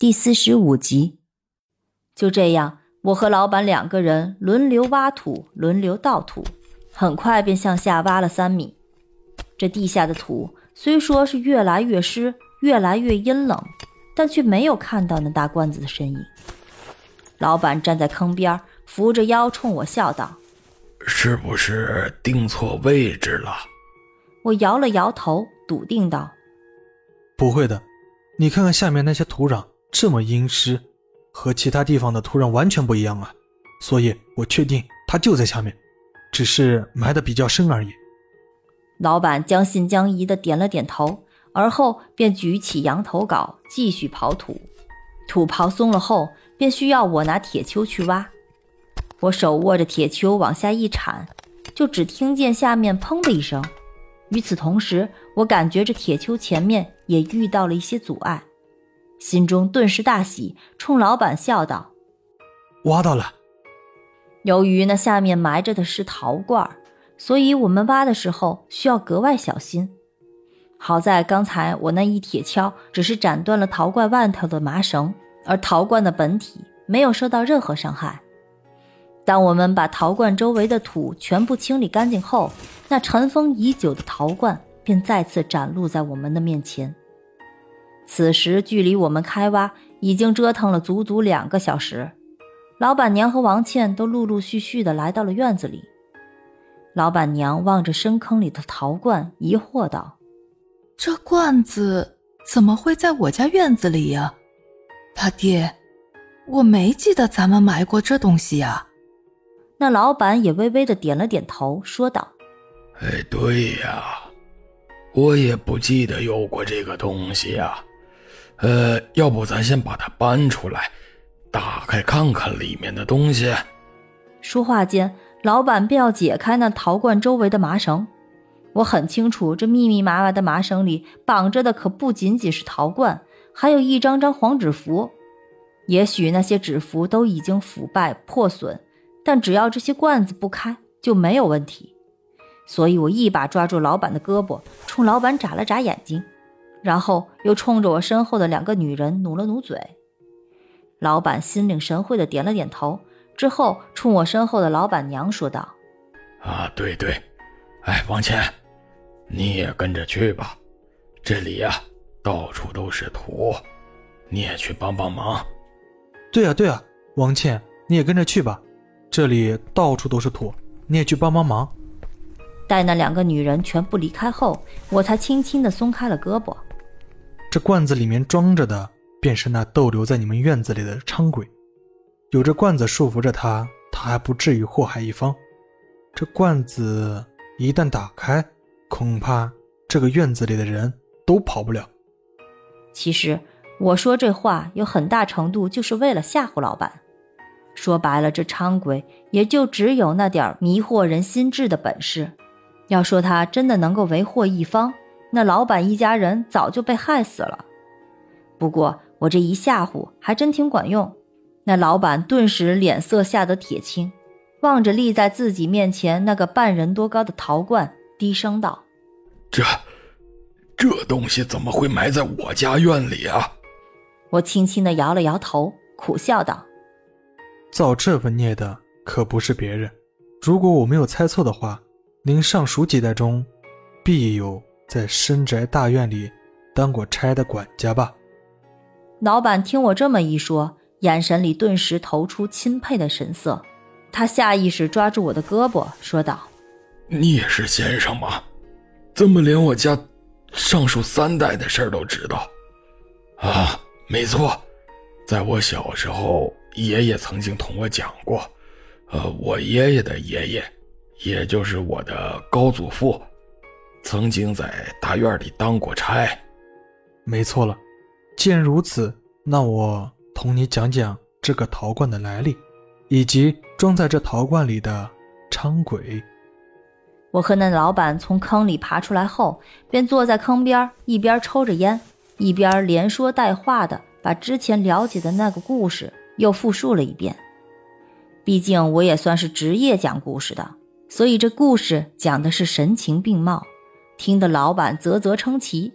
第四十五集，就这样，我和老板两个人轮流挖土，轮流倒土，很快便向下挖了三米。这地下的土虽说是越来越湿，越来越阴冷，但却没有看到那大罐子的身影。老板站在坑边，扶着腰冲我笑道：“是不是定错位置了？”我摇了摇头，笃定道：“不会的，你看看下面那些土壤。”这么阴湿，和其他地方的土壤完全不一样啊！所以我确定它就在下面，只是埋的比较深而已。老板将信将疑的点了点头，而后便举起羊头镐继续刨土。土刨松了后，便需要我拿铁锹去挖。我手握着铁锹往下一铲，就只听见下面砰的一声。与此同时，我感觉这铁锹前面也遇到了一些阻碍。心中顿时大喜，冲老板笑道：“挖到了。”由于那下面埋着的是陶罐，所以我们挖的时候需要格外小心。好在刚才我那一铁锹只是斩断了陶罐外头的麻绳，而陶罐的本体没有受到任何伤害。当我们把陶罐周围的土全部清理干净后，那尘封已久的陶罐便再次展露在我们的面前。此时，距离我们开挖已经折腾了足足两个小时，老板娘和王倩都陆陆续续的来到了院子里。老板娘望着深坑里的陶罐，疑惑道：“这罐子怎么会在我家院子里呀？他爹，我没记得咱们埋过这东西呀。”那老板也微微的点了点头，说道：“哎，对呀，我也不记得有过这个东西呀。”呃，要不咱先把它搬出来，打开看看里面的东西。说话间，老板便要解开那陶罐周围的麻绳。我很清楚，这密密麻麻的麻绳里绑着的可不仅仅是陶罐，还有一张张黄纸符。也许那些纸符都已经腐败破损，但只要这些罐子不开，就没有问题。所以我一把抓住老板的胳膊，冲老板眨了眨眼睛。然后又冲着我身后的两个女人努了努嘴，老板心领神会的点了点头，之后冲我身后的老板娘说道：“啊，对对，哎，王倩，你也跟着去吧，这里呀到处都是土，你也去帮帮忙。”“对啊对啊，王倩，你也跟着去吧，这里到处都是土，你也去帮帮忙。”待那两个女人全部离开后，我才轻轻的松开了胳膊。这罐子里面装着的，便是那逗留在你们院子里的伥鬼。有这罐子束缚着他，他还不至于祸害一方。这罐子一旦打开，恐怕这个院子里的人都跑不了。其实我说这话有很大程度就是为了吓唬老板。说白了，这伥鬼也就只有那点迷惑人心智的本事。要说他真的能够为祸一方。那老板一家人早就被害死了。不过我这一吓唬还真挺管用，那老板顿时脸色吓得铁青，望着立在自己面前那个半人多高的陶罐，低声道：“这，这东西怎么会埋在我家院里啊？”我轻轻的摇了摇头，苦笑道：“造这份孽的可不是别人。如果我没有猜错的话，您上属几代中，必有。”在深宅大院里当过差的管家吧？老板听我这么一说，眼神里顿时投出钦佩的神色。他下意识抓住我的胳膊，说道：“你也是先生吗？怎么连我家上述三代的事儿都知道？”啊，没错，在我小时候，爷爷曾经同我讲过，呃，我爷爷的爷爷，也就是我的高祖父。曾经在大院里当过差，没错了。既然如此，那我同你讲讲这个陶罐的来历，以及装在这陶罐里的昌鬼。我和那老板从坑里爬出来后，便坐在坑边，一边抽着烟，一边连说带话的把之前了解的那个故事又复述了一遍。毕竟我也算是职业讲故事的，所以这故事讲的是神情并茂，听得老板啧啧称奇。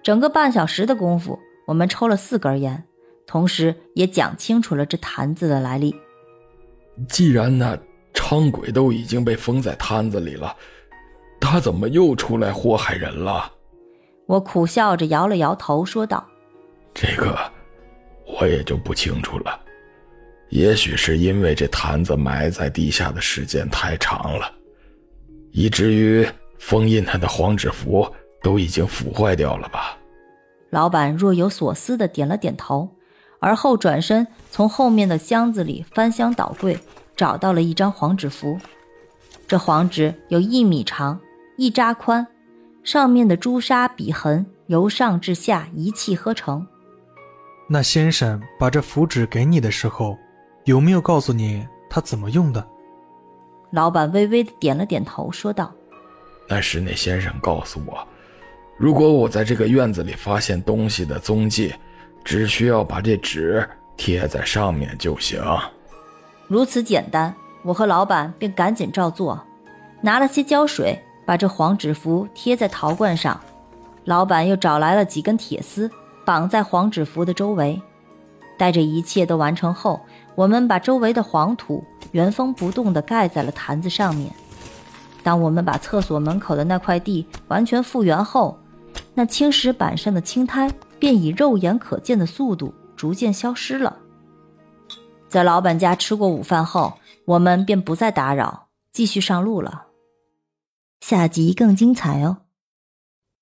整个半小时的功夫，我们抽了四根烟，同时也讲清楚了这坛子的来历。既然那昌鬼都已经被封在坛子里了，他怎么又出来祸害人了？我苦笑着摇了摇头，说道：“这个我也就不清楚了。也许是因为这坛子埋在地下的时间太长了，以至于封印他的黄纸符。”都已经腐坏掉了吧？老板若有所思的点了点头，而后转身从后面的箱子里翻箱倒柜，找到了一张黄纸符。这黄纸有一米长，一扎宽，上面的朱砂笔痕由上至下一气呵成。那先生把这符纸给你的时候，有没有告诉你他怎么用的？老板微微的点了点头，说道：“但是那先生告诉我。”如果我在这个院子里发现东西的踪迹，只需要把这纸贴在上面就行。如此简单，我和老板便赶紧照做，拿了些胶水，把这黄纸符贴在陶罐上。老板又找来了几根铁丝，绑在黄纸符的周围。待这一切都完成后，我们把周围的黄土原封不动地盖在了坛子上面。当我们把厕所门口的那块地完全复原后，那青石板上的青苔便以肉眼可见的速度逐渐消失了。在老板家吃过午饭后，我们便不再打扰，继续上路了。下集更精彩哦！